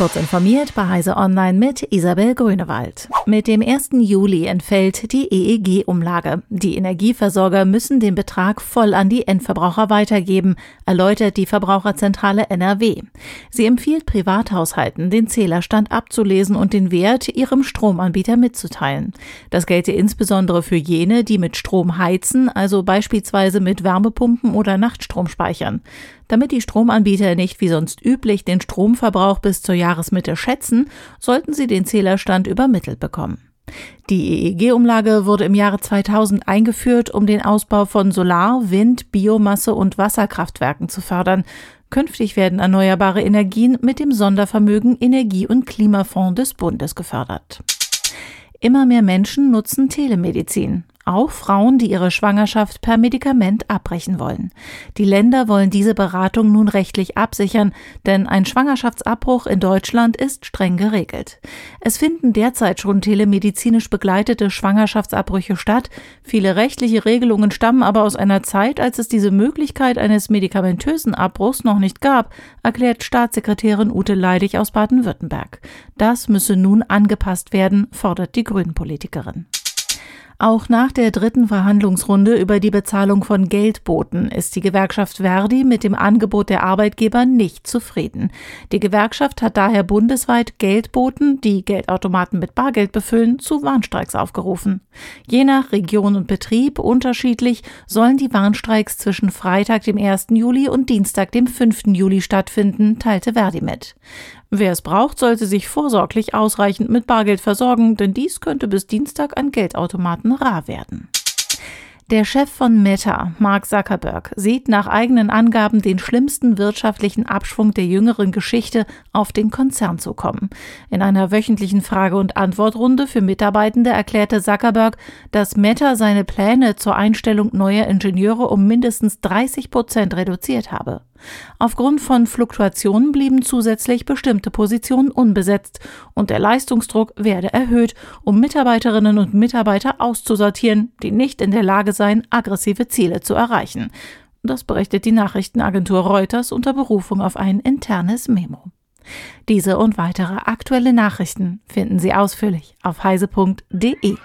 Kurz informiert bei Heise Online mit Isabel Grünewald. Mit dem 1. Juli entfällt die EEG-Umlage. Die Energieversorger müssen den Betrag voll an die Endverbraucher weitergeben, erläutert die Verbraucherzentrale NRW. Sie empfiehlt Privathaushalten, den Zählerstand abzulesen und den Wert ihrem Stromanbieter mitzuteilen. Das gelte insbesondere für jene, die mit Strom heizen, also beispielsweise mit Wärmepumpen oder Nachtstrom speichern. Damit die Stromanbieter nicht wie sonst üblich den Stromverbrauch bis zur Jahresmitte schätzen, sollten sie den Zählerstand übermittelt bekommen. Die EEG-Umlage wurde im Jahre 2000 eingeführt, um den Ausbau von Solar-, Wind-, Biomasse- und Wasserkraftwerken zu fördern. Künftig werden erneuerbare Energien mit dem Sondervermögen Energie- und Klimafonds des Bundes gefördert. Immer mehr Menschen nutzen Telemedizin. Auch Frauen, die ihre Schwangerschaft per Medikament abbrechen wollen. Die Länder wollen diese Beratung nun rechtlich absichern, denn ein Schwangerschaftsabbruch in Deutschland ist streng geregelt. Es finden derzeit schon telemedizinisch begleitete Schwangerschaftsabbrüche statt. Viele rechtliche Regelungen stammen aber aus einer Zeit, als es diese Möglichkeit eines medikamentösen Abbruchs noch nicht gab, erklärt Staatssekretärin Ute Leidig aus Baden-Württemberg. Das müsse nun angepasst werden, fordert die Grünen-Politikerin. Auch nach der dritten Verhandlungsrunde über die Bezahlung von Geldboten ist die Gewerkschaft Verdi mit dem Angebot der Arbeitgeber nicht zufrieden. Die Gewerkschaft hat daher bundesweit Geldboten, die Geldautomaten mit Bargeld befüllen, zu Warnstreiks aufgerufen. Je nach Region und Betrieb unterschiedlich sollen die Warnstreiks zwischen Freitag, dem 1. Juli und Dienstag, dem 5. Juli stattfinden, teilte Verdi mit. Wer es braucht, sollte sich vorsorglich ausreichend mit Bargeld versorgen, denn dies könnte bis Dienstag an Geldautomaten rar werden. Der Chef von Meta, Mark Zuckerberg, sieht nach eigenen Angaben den schlimmsten wirtschaftlichen Abschwung der jüngeren Geschichte auf den Konzern zu kommen. In einer wöchentlichen Frage- und Antwortrunde für Mitarbeitende erklärte Zuckerberg, dass Meta seine Pläne zur Einstellung neuer Ingenieure um mindestens 30 Prozent reduziert habe. Aufgrund von Fluktuationen blieben zusätzlich bestimmte Positionen unbesetzt und der Leistungsdruck werde erhöht, um Mitarbeiterinnen und Mitarbeiter auszusortieren, die nicht in der Lage seien, aggressive Ziele zu erreichen. Das berichtet die Nachrichtenagentur Reuters unter Berufung auf ein internes Memo. Diese und weitere aktuelle Nachrichten finden Sie ausführlich auf heise.de.